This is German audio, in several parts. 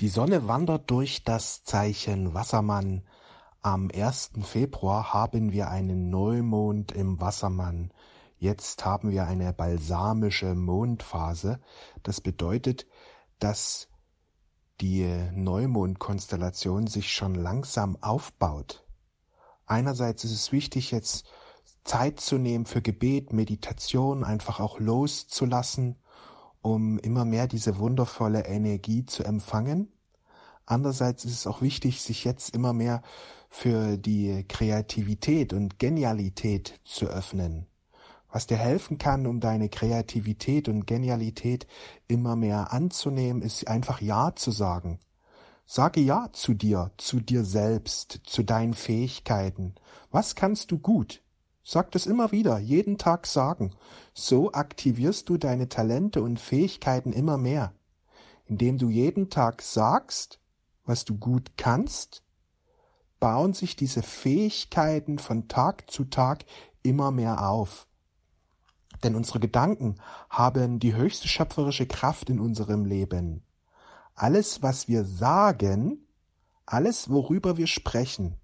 Die Sonne wandert durch das Zeichen Wassermann. Am 1. Februar haben wir einen Neumond im Wassermann. Jetzt haben wir eine balsamische Mondphase. Das bedeutet, dass die Neumondkonstellation sich schon langsam aufbaut. Einerseits ist es wichtig, jetzt Zeit zu nehmen für Gebet, Meditation, einfach auch loszulassen um immer mehr diese wundervolle Energie zu empfangen. Andererseits ist es auch wichtig, sich jetzt immer mehr für die Kreativität und Genialität zu öffnen. Was dir helfen kann, um deine Kreativität und Genialität immer mehr anzunehmen, ist einfach Ja zu sagen. Sage Ja zu dir, zu dir selbst, zu deinen Fähigkeiten. Was kannst du gut? Sag das immer wieder, jeden Tag sagen. So aktivierst du deine Talente und Fähigkeiten immer mehr. Indem du jeden Tag sagst, was du gut kannst, bauen sich diese Fähigkeiten von Tag zu Tag immer mehr auf. Denn unsere Gedanken haben die höchste schöpferische Kraft in unserem Leben. Alles, was wir sagen, alles, worüber wir sprechen,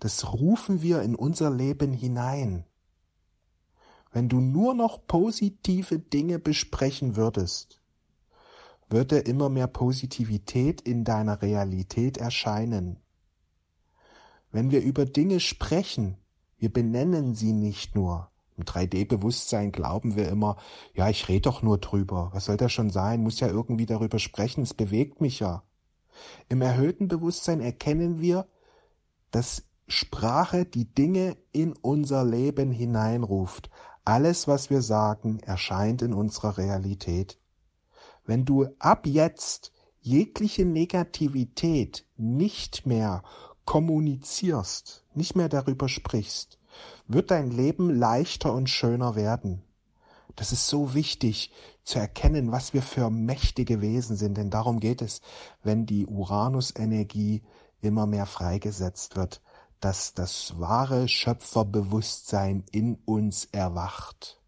das rufen wir in unser Leben hinein. Wenn du nur noch positive Dinge besprechen würdest, würde immer mehr Positivität in deiner Realität erscheinen. Wenn wir über Dinge sprechen, wir benennen sie nicht nur. Im 3D-Bewusstsein glauben wir immer, ja, ich rede doch nur drüber. Was soll das schon sein? Muss ja irgendwie darüber sprechen. Es bewegt mich ja. Im erhöhten Bewusstsein erkennen wir, dass Sprache die Dinge in unser Leben hineinruft. Alles, was wir sagen, erscheint in unserer Realität. Wenn du ab jetzt jegliche Negativität nicht mehr kommunizierst, nicht mehr darüber sprichst, wird dein Leben leichter und schöner werden. Das ist so wichtig zu erkennen, was wir für mächtige Wesen sind, denn darum geht es, wenn die Uranus-Energie immer mehr freigesetzt wird dass das wahre Schöpferbewusstsein in uns erwacht.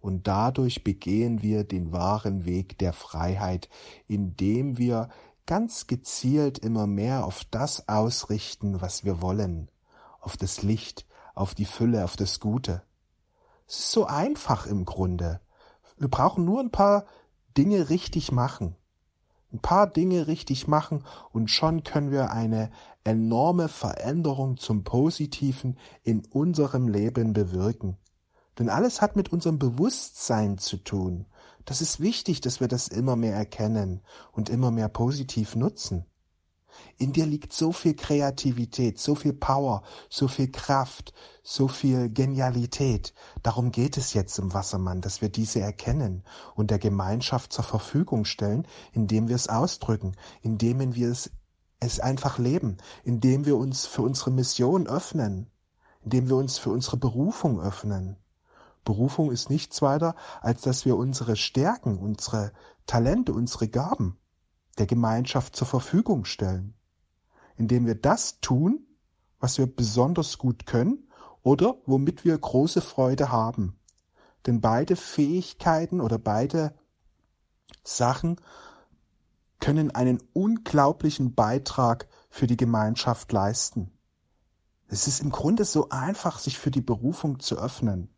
Und dadurch begehen wir den wahren Weg der Freiheit, indem wir ganz gezielt immer mehr auf das ausrichten, was wir wollen, auf das Licht, auf die Fülle, auf das Gute. Es ist so einfach im Grunde. Wir brauchen nur ein paar Dinge richtig machen ein paar Dinge richtig machen und schon können wir eine enorme Veränderung zum Positiven in unserem Leben bewirken. Denn alles hat mit unserem Bewusstsein zu tun. Das ist wichtig, dass wir das immer mehr erkennen und immer mehr positiv nutzen. In dir liegt so viel Kreativität, so viel Power, so viel Kraft, so viel Genialität. Darum geht es jetzt im Wassermann, dass wir diese erkennen und der Gemeinschaft zur Verfügung stellen, indem wir es ausdrücken, indem wir es, es einfach leben, indem wir uns für unsere Mission öffnen, indem wir uns für unsere Berufung öffnen. Berufung ist nichts weiter, als dass wir unsere Stärken, unsere Talente, unsere Gaben der Gemeinschaft zur Verfügung stellen, indem wir das tun, was wir besonders gut können oder womit wir große Freude haben. Denn beide Fähigkeiten oder beide Sachen können einen unglaublichen Beitrag für die Gemeinschaft leisten. Es ist im Grunde so einfach, sich für die Berufung zu öffnen.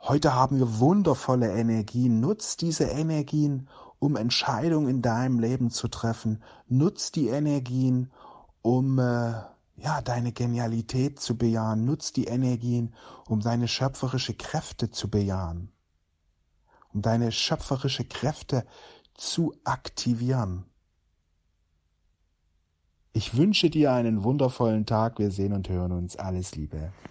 Heute haben wir wundervolle Energien. Nutz diese Energien, um Entscheidungen in deinem Leben zu treffen. Nutz die Energien, um äh, ja deine Genialität zu bejahen. Nutz die Energien, um deine schöpferische Kräfte zu bejahen, um deine schöpferische Kräfte zu aktivieren. Ich wünsche dir einen wundervollen Tag. Wir sehen und hören uns. Alles Liebe.